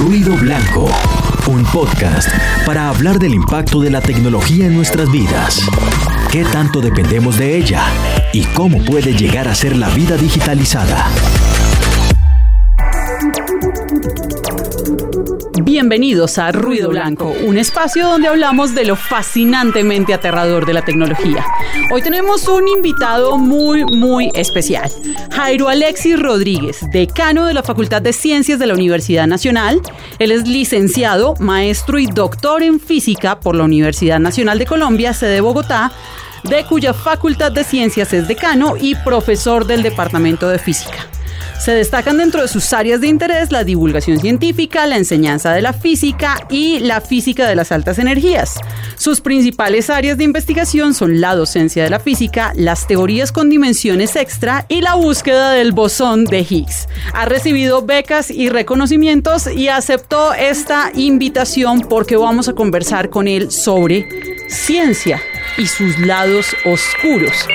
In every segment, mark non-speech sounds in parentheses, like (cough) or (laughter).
Ruido Blanco, un podcast para hablar del impacto de la tecnología en nuestras vidas. ¿Qué tanto dependemos de ella? ¿Y cómo puede llegar a ser la vida digitalizada? Bienvenidos a Ruido Blanco, un espacio donde hablamos de lo fascinantemente aterrador de la tecnología. Hoy tenemos un invitado muy, muy especial, Jairo Alexis Rodríguez, decano de la Facultad de Ciencias de la Universidad Nacional. Él es licenciado, maestro y doctor en física por la Universidad Nacional de Colombia, sede Bogotá, de cuya Facultad de Ciencias es decano y profesor del Departamento de Física. Se destacan dentro de sus áreas de interés la divulgación científica, la enseñanza de la física y la física de las altas energías. Sus principales áreas de investigación son la docencia de la física, las teorías con dimensiones extra y la búsqueda del bosón de Higgs. Ha recibido becas y reconocimientos y aceptó esta invitación porque vamos a conversar con él sobre ciencia y sus lados oscuros.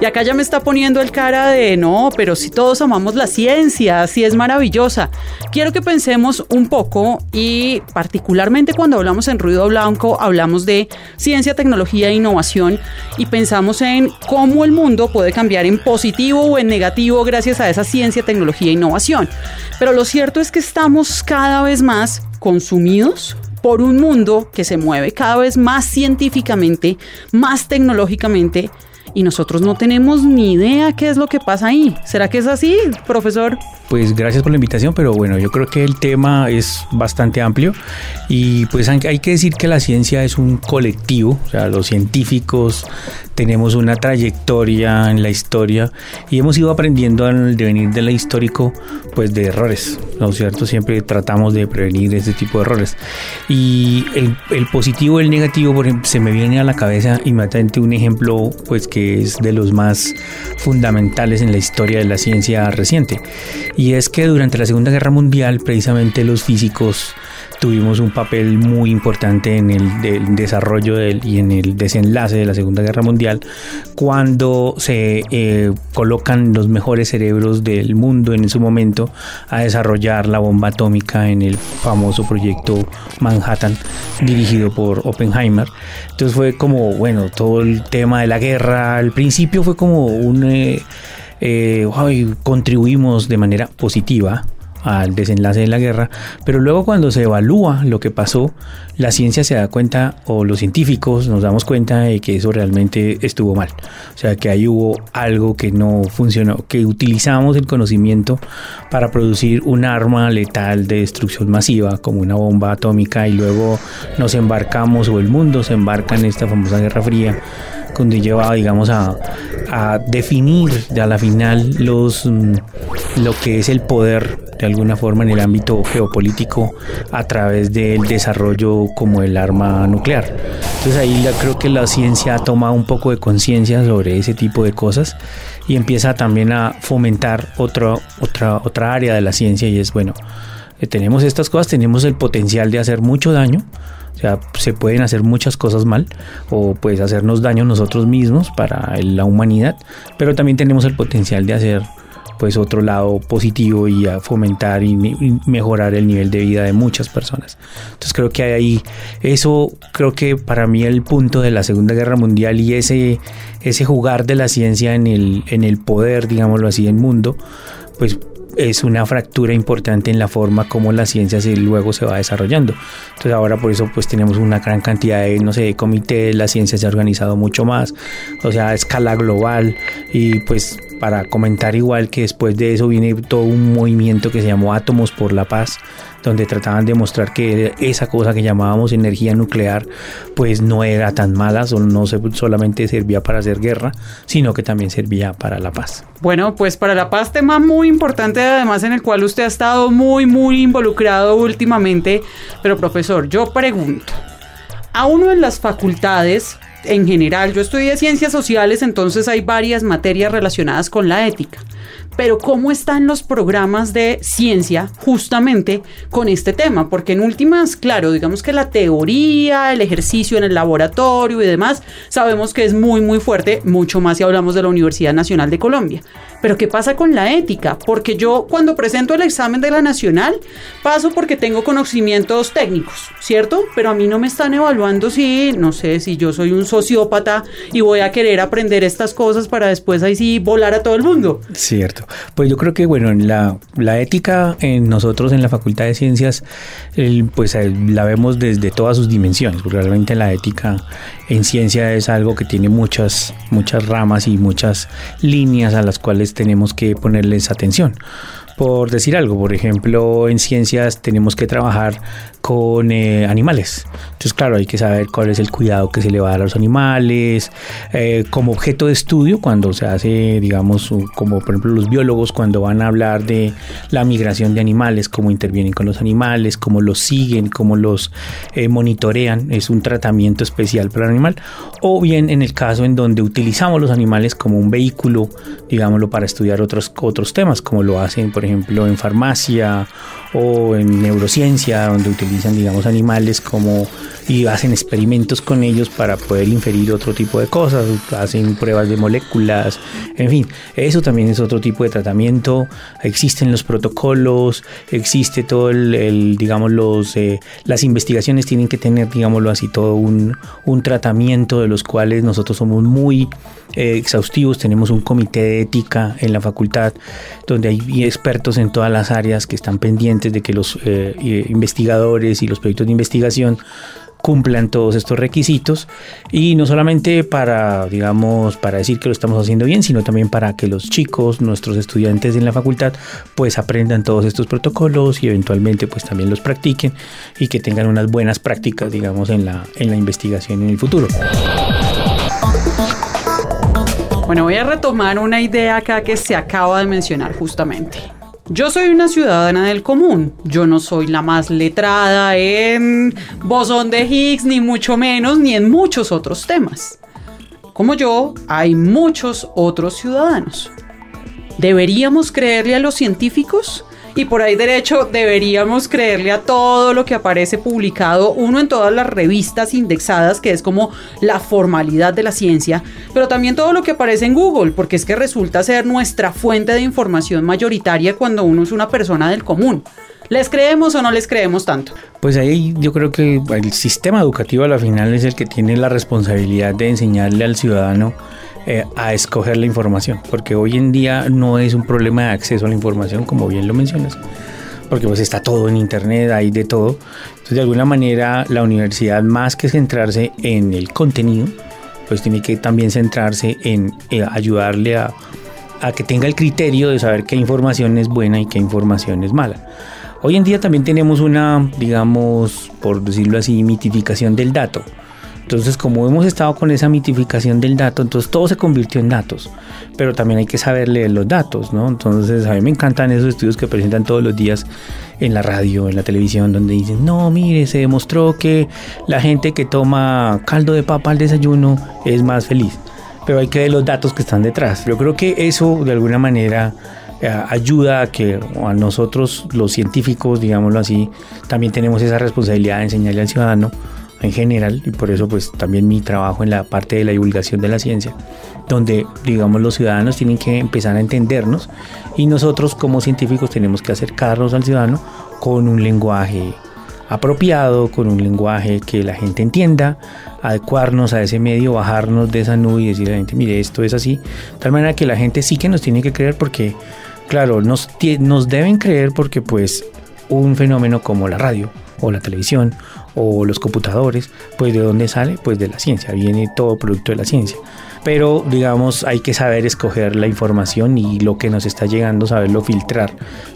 Y acá ya me está poniendo el cara de no, pero si todos amamos la ciencia, si es maravillosa. Quiero que pensemos un poco y particularmente cuando hablamos en ruido blanco, hablamos de ciencia, tecnología e innovación y pensamos en cómo el mundo puede cambiar en positivo o en negativo gracias a esa ciencia, tecnología e innovación. Pero lo cierto es que estamos cada vez más consumidos por un mundo que se mueve cada vez más científicamente, más tecnológicamente y nosotros no tenemos ni idea qué es lo que pasa ahí. ¿Será que es así, profesor? Pues gracias por la invitación, pero bueno, yo creo que el tema es bastante amplio y pues hay que decir que la ciencia es un colectivo, o sea, los científicos tenemos una trayectoria en la historia y hemos ido aprendiendo al devenir de la histórico pues de errores, ¿no es cierto? Siempre tratamos de prevenir este tipo de errores. Y el, el positivo y el negativo, por ejemplo, se me viene a la cabeza inmediatamente un ejemplo pues que es de los más fundamentales en la historia de la ciencia reciente. Y es que durante la Segunda Guerra Mundial precisamente los físicos tuvimos un papel muy importante en el, desarrollo y en el desenlace de la Segunda Guerra Mundial cuando se eh, colocan los mejores cerebros del mundo en su momento a desarrollar la bomba atómica en el famoso proyecto Manhattan dirigido por Oppenheimer. Entonces fue como, bueno, todo el tema de la guerra al principio fue como un... Eh, eh, contribuimos de manera positiva al desenlace de la guerra, pero luego cuando se evalúa lo que pasó, la ciencia se da cuenta, o los científicos nos damos cuenta de que eso realmente estuvo mal. O sea, que ahí hubo algo que no funcionó, que utilizamos el conocimiento para producir un arma letal de destrucción masiva, como una bomba atómica, y luego nos embarcamos, o el mundo se embarca en esta famosa Guerra Fría donde lleva, digamos, a, a definir a la final los, mm, lo que es el poder de alguna forma en el ámbito geopolítico a través del desarrollo como el arma nuclear. Entonces ahí creo que la ciencia toma un poco de conciencia sobre ese tipo de cosas y empieza también a fomentar otra, otra, otra área de la ciencia y es, bueno, eh, tenemos estas cosas, tenemos el potencial de hacer mucho daño, o sea, se pueden hacer muchas cosas mal o pues hacernos daño nosotros mismos para la humanidad, pero también tenemos el potencial de hacer pues otro lado positivo y a fomentar y, mejorar el nivel de vida de muchas personas. Entonces creo que hay ahí eso creo que para mí el punto de la Segunda Guerra Mundial y ese ese jugar de la ciencia en el en el poder, digámoslo así, en el mundo, pues es una fractura importante en la forma como la ciencia se, luego se va desarrollando. Entonces ahora por eso pues tenemos una gran cantidad de, no sé, de comités, la ciencia se ha organizado mucho más, o sea, a escala global y pues para comentar igual que después de eso viene todo un movimiento que se llamó Átomos por la Paz, donde trataban de mostrar que esa cosa que llamábamos energía nuclear pues no era tan mala, no solamente servía para hacer guerra, sino que también servía para la paz. Bueno, pues para la paz, tema muy importante además en el cual usted ha estado muy, muy involucrado últimamente. Pero profesor, yo pregunto, a uno en las facultades en general, yo estudié ciencias sociales, entonces hay varias materias relacionadas con la ética. Pero ¿cómo están los programas de ciencia justamente con este tema? Porque en últimas, claro, digamos que la teoría, el ejercicio en el laboratorio y demás, sabemos que es muy, muy fuerte, mucho más si hablamos de la Universidad Nacional de Colombia. Pero ¿qué pasa con la ética? Porque yo cuando presento el examen de la nacional paso porque tengo conocimientos técnicos, ¿cierto? Pero a mí no me están evaluando si, no sé, si yo soy un sociópata y voy a querer aprender estas cosas para después ahí sí volar a todo el mundo. Cierto. Pues yo creo que, bueno, la, la ética en nosotros en la Facultad de Ciencias, pues la vemos desde todas sus dimensiones, porque realmente la ética en ciencia es algo que tiene muchas, muchas ramas y muchas líneas a las cuales tenemos que ponerles atención por decir algo. Por ejemplo, en ciencias tenemos que trabajar con eh, animales. Entonces, claro, hay que saber cuál es el cuidado que se le va a dar a los animales. Eh, como objeto de estudio, cuando se hace, digamos, como por ejemplo los biólogos, cuando van a hablar de la migración de animales, cómo intervienen con los animales, cómo los siguen, cómo los eh, monitorean, es un tratamiento especial para el animal. O bien en el caso en donde utilizamos los animales como un vehículo, digámoslo, para estudiar otros, otros temas, como lo hacen, por ejemplo, en farmacia o en neurociencia, donde utilizan, digamos, animales como y hacen experimentos con ellos para poder inferir otro tipo de cosas, hacen pruebas de moléculas, en fin, eso también es otro tipo de tratamiento, existen los protocolos, existe todo el, digamos, los, eh, las investigaciones tienen que tener, digámoslo así, todo un, un tratamiento de los cuales nosotros somos muy eh, exhaustivos, tenemos un comité de ética en la facultad donde hay expertos en todas las áreas que están pendientes de que los eh, investigadores y los proyectos de investigación cumplan todos estos requisitos y no solamente para, digamos, para decir que lo estamos haciendo bien, sino también para que los chicos, nuestros estudiantes en la facultad, pues aprendan todos estos protocolos y eventualmente pues también los practiquen y que tengan unas buenas prácticas, digamos, en la, en la investigación en el futuro. Bueno, voy a retomar una idea acá que se acaba de mencionar justamente. Yo soy una ciudadana del común. Yo no soy la más letrada en bosón de Higgs, ni mucho menos, ni en muchos otros temas. Como yo, hay muchos otros ciudadanos. ¿Deberíamos creerle a los científicos? Y por ahí derecho deberíamos creerle a todo lo que aparece publicado, uno en todas las revistas indexadas, que es como la formalidad de la ciencia, pero también todo lo que aparece en Google, porque es que resulta ser nuestra fuente de información mayoritaria cuando uno es una persona del común. ¿Les creemos o no les creemos tanto? Pues ahí yo creo que el sistema educativo a la final es el que tiene la responsabilidad de enseñarle al ciudadano eh, a escoger la información, porque hoy en día no es un problema de acceso a la información, como bien lo mencionas, porque pues está todo en internet, hay de todo. Entonces de alguna manera la universidad más que centrarse en el contenido, pues tiene que también centrarse en eh, ayudarle a, a que tenga el criterio de saber qué información es buena y qué información es mala. Hoy en día también tenemos una, digamos, por decirlo así, mitificación del dato. Entonces, como hemos estado con esa mitificación del dato, entonces todo se convirtió en datos, pero también hay que saber leer los datos, ¿no? Entonces, a mí me encantan esos estudios que presentan todos los días en la radio, en la televisión, donde dicen, no, mire, se demostró que la gente que toma caldo de papa al desayuno es más feliz, pero hay que ver los datos que están detrás. Yo creo que eso, de alguna manera, eh, ayuda a que a nosotros los científicos, digámoslo así, también tenemos esa responsabilidad de enseñarle al ciudadano en general y por eso pues también mi trabajo en la parte de la divulgación de la ciencia donde digamos los ciudadanos tienen que empezar a entendernos y nosotros como científicos tenemos que acercarnos al ciudadano con un lenguaje apropiado, con un lenguaje que la gente entienda, adecuarnos a ese medio, bajarnos de esa nube y decirle a la gente, mire, esto es así, de tal manera que la gente sí que nos tiene que creer porque, claro, nos, nos deben creer porque pues un fenómeno como la radio o la televisión o los computadores, pues de dónde sale? Pues de la ciencia, viene todo producto de la ciencia pero digamos hay que saber escoger la información y lo que nos está llegando, saberlo filtrar,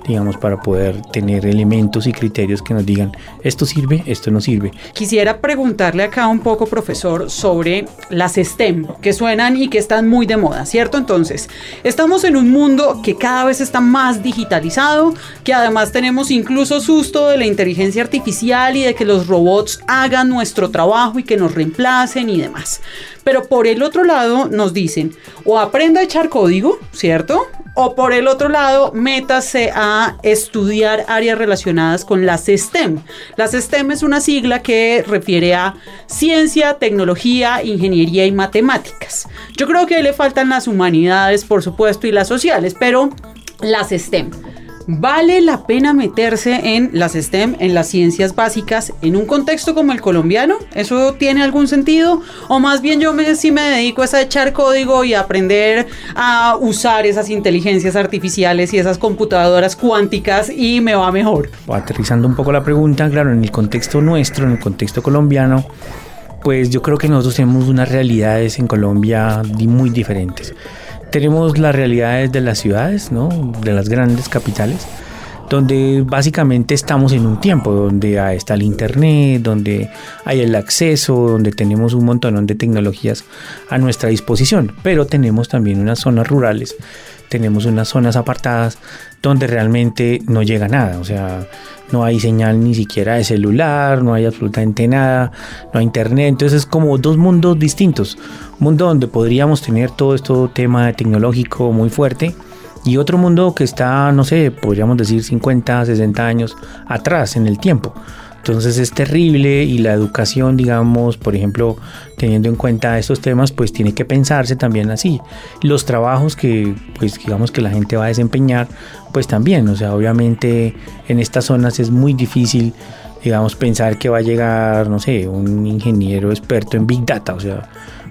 digamos, para poder tener elementos y criterios que nos digan esto sirve, esto no sirve. Quisiera preguntarle acá un poco, profesor, sobre las STEM, que suenan y que están muy de moda, ¿cierto? Entonces, estamos en un mundo que cada vez está más digitalizado, que además tenemos incluso susto de la inteligencia artificial y de que los robots hagan nuestro trabajo y que nos reemplacen y demás. Pero por el otro lado, nos dicen, o aprenda a echar código, ¿cierto? O por el otro lado, métase a estudiar áreas relacionadas con las STEM. Las STEM es una sigla que refiere a ciencia, tecnología, ingeniería y matemáticas. Yo creo que le faltan las humanidades, por supuesto, y las sociales, pero las STEM. ¿Vale la pena meterse en las STEM, en las ciencias básicas, en un contexto como el colombiano? ¿Eso tiene algún sentido? O más bien yo me, sí me dedico a echar código y aprender a usar esas inteligencias artificiales y esas computadoras cuánticas y me va mejor. Aterrizando un poco la pregunta, claro, en el contexto nuestro, en el contexto colombiano, pues yo creo que nosotros tenemos unas realidades en Colombia muy diferentes. Tenemos las realidades de las ciudades, ¿no? de las grandes capitales, donde básicamente estamos en un tiempo donde está el internet, donde hay el acceso, donde tenemos un montón de tecnologías a nuestra disposición, pero tenemos también unas zonas rurales, tenemos unas zonas apartadas donde realmente no llega nada, o sea, no hay señal ni siquiera de celular, no hay absolutamente nada, no hay internet, entonces es como dos mundos distintos, un mundo donde podríamos tener todo esto tema tecnológico muy fuerte y otro mundo que está, no sé, podríamos decir 50, 60 años atrás en el tiempo. Entonces es terrible y la educación, digamos, por ejemplo, teniendo en cuenta estos temas, pues tiene que pensarse también así. Los trabajos que, pues digamos que la gente va a desempeñar, pues también, o sea, obviamente en estas zonas es muy difícil, digamos, pensar que va a llegar, no sé, un ingeniero experto en Big Data, o sea,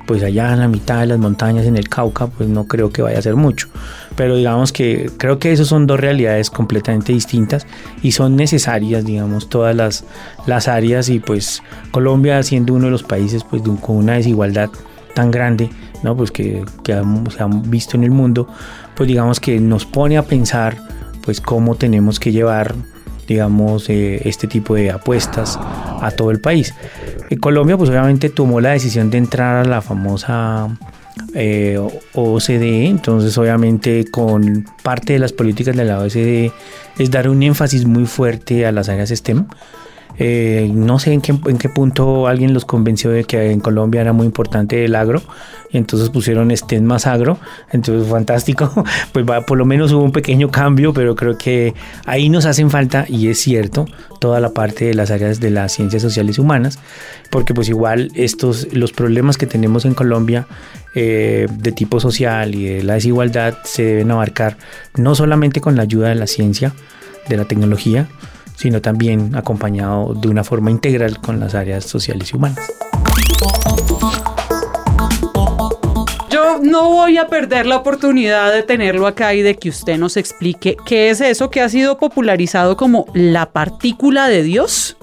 pues allá en la mitad de las montañas en el Cauca, pues no creo que vaya a ser mucho. Pero digamos que creo que esos son dos realidades completamente distintas y son necesarias, digamos, todas las, las áreas y pues Colombia siendo uno de los países pues con una desigualdad tan grande, ¿no? Pues que, que se han visto en el mundo, pues digamos que nos pone a pensar pues cómo tenemos que llevar digamos, eh, este tipo de apuestas a todo el país. En Colombia, pues obviamente tomó la decisión de entrar a la famosa eh, OCDE, entonces obviamente con parte de las políticas de la OCDE es dar un énfasis muy fuerte a las áreas STEM. Eh, no sé en qué, en qué punto alguien los convenció de que en Colombia era muy importante el agro y entonces pusieron STEM más agro, entonces fantástico, (laughs) pues por lo menos hubo un pequeño cambio, pero creo que ahí nos hacen falta y es cierto toda la parte de las áreas de las ciencias sociales y humanas, porque pues igual estos los problemas que tenemos en Colombia eh, de tipo social y de la desigualdad se deben abarcar no solamente con la ayuda de la ciencia, de la tecnología, sino también acompañado de una forma integral con las áreas sociales y humanas. No voy a perder la oportunidad de tenerlo acá y de que usted nos explique qué es eso que ha sido popularizado como la partícula de Dios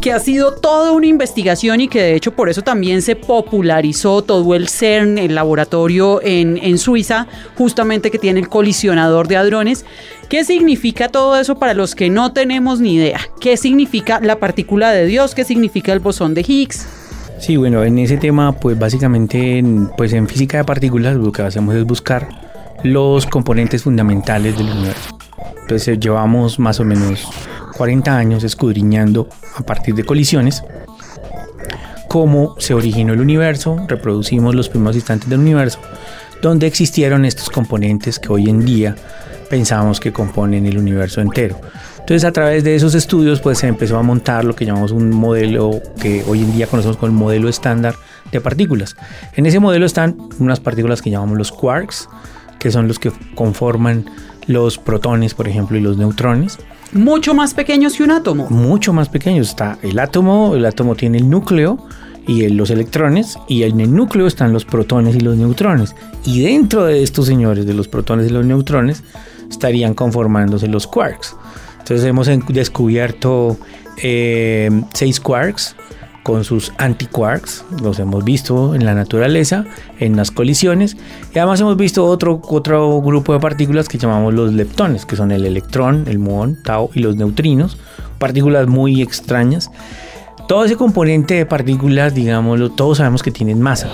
que ha sido toda una investigación y que de hecho por eso también se popularizó todo el CERN, el laboratorio en, en Suiza, justamente que tiene el colisionador de hadrones. ¿Qué significa todo eso para los que no tenemos ni idea? ¿Qué significa la partícula de Dios? ¿Qué significa el bosón de Higgs? Sí, bueno, en ese tema, pues básicamente, pues en física de partículas lo que hacemos es buscar los componentes fundamentales del universo. Entonces llevamos más o menos 40 años escudriñando a partir de colisiones cómo se originó el universo, reproducimos los primeros instantes del universo, donde existieron estos componentes que hoy en día pensamos que componen el universo entero. Entonces a través de esos estudios pues se empezó a montar lo que llamamos un modelo que hoy en día conocemos como el modelo estándar de partículas. En ese modelo están unas partículas que llamamos los quarks, que son los que conforman los protones, por ejemplo, y los neutrones. Mucho más pequeños que un átomo. Mucho más pequeños. Está el átomo, el átomo tiene el núcleo y los electrones, y en el núcleo están los protones y los neutrones. Y dentro de estos señores, de los protones y los neutrones, estarían conformándose los quarks. Entonces hemos descubierto eh, seis quarks, con sus antiquarks, los hemos visto en la naturaleza, en las colisiones, y además hemos visto otro, otro grupo de partículas que llamamos los leptones, que son el electrón, el muón, tau y los neutrinos, partículas muy extrañas. Todo ese componente de partículas, digámoslo, todos sabemos que tienen masa.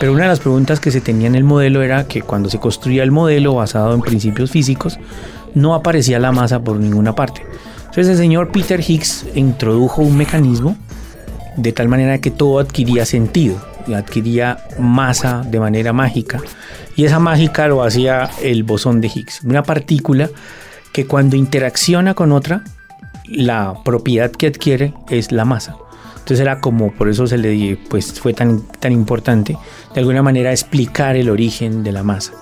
Pero una de las preguntas que se tenía en el modelo era que cuando se construía el modelo basado en principios físicos, no aparecía la masa por ninguna parte. Entonces el señor Peter Higgs introdujo un mecanismo de tal manera que todo adquiría sentido. adquiría masa de manera mágica y esa mágica lo hacía el bosón de Higgs, una partícula que cuando interacciona con otra, la propiedad que adquiere es la masa. Entonces era como, por eso se le pues fue tan, tan importante, de alguna manera explicar el origen de la masa.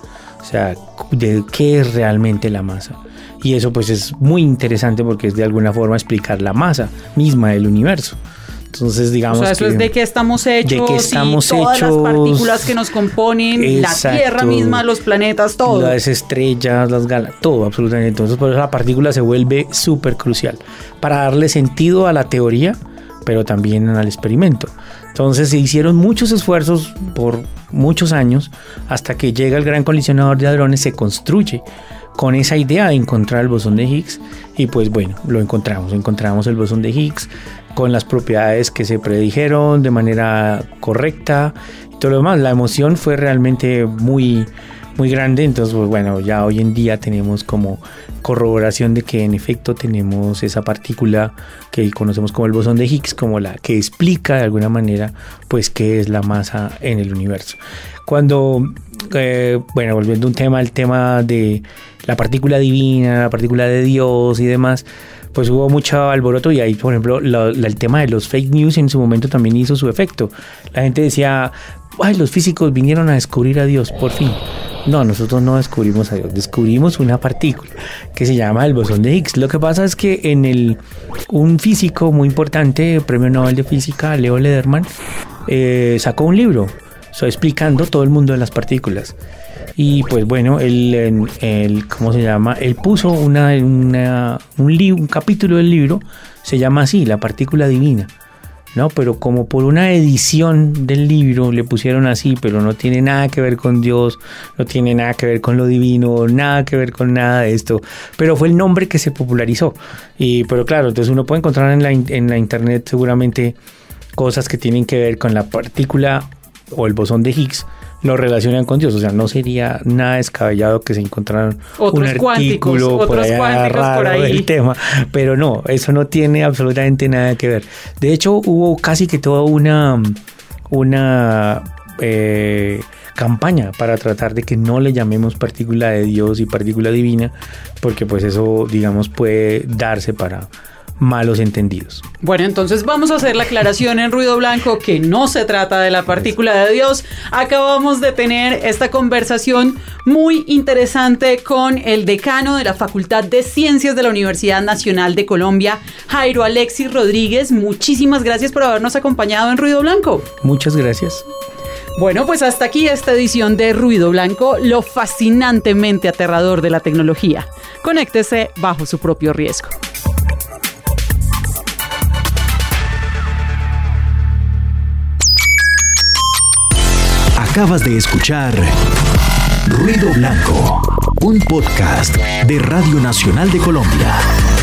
O sea, de qué es realmente la masa. Y eso pues es muy interesante porque es de alguna forma explicar la masa misma del universo. Entonces, digamos. O sea, eso es de qué estamos hechos. De qué estamos todas hechos. las partículas que nos componen, la Tierra misma, los planetas, todo. Las estrellas, las galaxias, todo, absolutamente. Entonces, por eso la partícula se vuelve súper crucial para darle sentido a la teoría, pero también al experimento. Entonces, se hicieron muchos esfuerzos por muchos años hasta que llega el gran colisionador de hadrones, se construye con esa idea de encontrar el bosón de Higgs y pues bueno, lo encontramos, encontramos el bosón de Higgs con las propiedades que se predijeron de manera correcta y todo lo demás. La emoción fue realmente muy muy grande, entonces pues bueno, ya hoy en día tenemos como corroboración de que en efecto tenemos esa partícula que conocemos como el bosón de Higgs, como la que explica de alguna manera pues qué es la masa en el universo. Cuando eh, bueno, volviendo a un tema, el tema de la partícula divina, la partícula de Dios y demás, pues hubo mucho alboroto y ahí, por ejemplo, el tema de los fake news en su momento también hizo su efecto. La gente decía, ay, los físicos vinieron a descubrir a Dios, por fin. No, nosotros no descubrimos a Dios, descubrimos una partícula que se llama el bosón de Higgs. Lo que pasa es que en el un físico muy importante, premio Nobel de Física, Leo Lederman, eh, sacó un libro explicando todo el mundo de las partículas. Y pues bueno, él, el, ¿cómo se llama? Él puso una, un, un capítulo del libro, se llama así, La partícula divina. ¿no? Pero como por una edición del libro le pusieron así, pero no tiene nada que ver con Dios, no tiene nada que ver con lo divino, nada que ver con nada de esto, pero fue el nombre que se popularizó. Y, pero claro, entonces uno puede encontrar en la, en la internet seguramente cosas que tienen que ver con la partícula o el bosón de Higgs, lo relacionan con Dios. O sea, no sería nada descabellado que se encontraran un artículo por allá raro del tema. Pero no, eso no tiene absolutamente nada que ver. De hecho, hubo casi que toda una, una eh, campaña para tratar de que no le llamemos partícula de Dios y partícula divina, porque pues eso, digamos, puede darse para malos entendidos. Bueno, entonces vamos a hacer la aclaración en ruido blanco que no se trata de la partícula de Dios. Acabamos de tener esta conversación muy interesante con el decano de la Facultad de Ciencias de la Universidad Nacional de Colombia, Jairo Alexis Rodríguez. Muchísimas gracias por habernos acompañado en Ruido Blanco. Muchas gracias. Bueno, pues hasta aquí esta edición de Ruido Blanco, lo fascinantemente aterrador de la tecnología. Conéctese bajo su propio riesgo. Acabas de escuchar Ruido Blanco, un podcast de Radio Nacional de Colombia.